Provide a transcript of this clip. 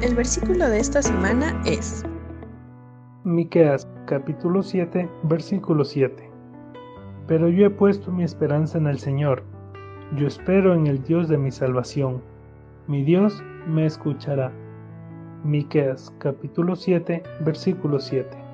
El versículo de esta semana es Miqueas capítulo 7, versículo 7. Pero yo he puesto mi esperanza en el Señor. Yo espero en el Dios de mi salvación. Mi Dios me escuchará. Miqueas capítulo 7, versículo 7.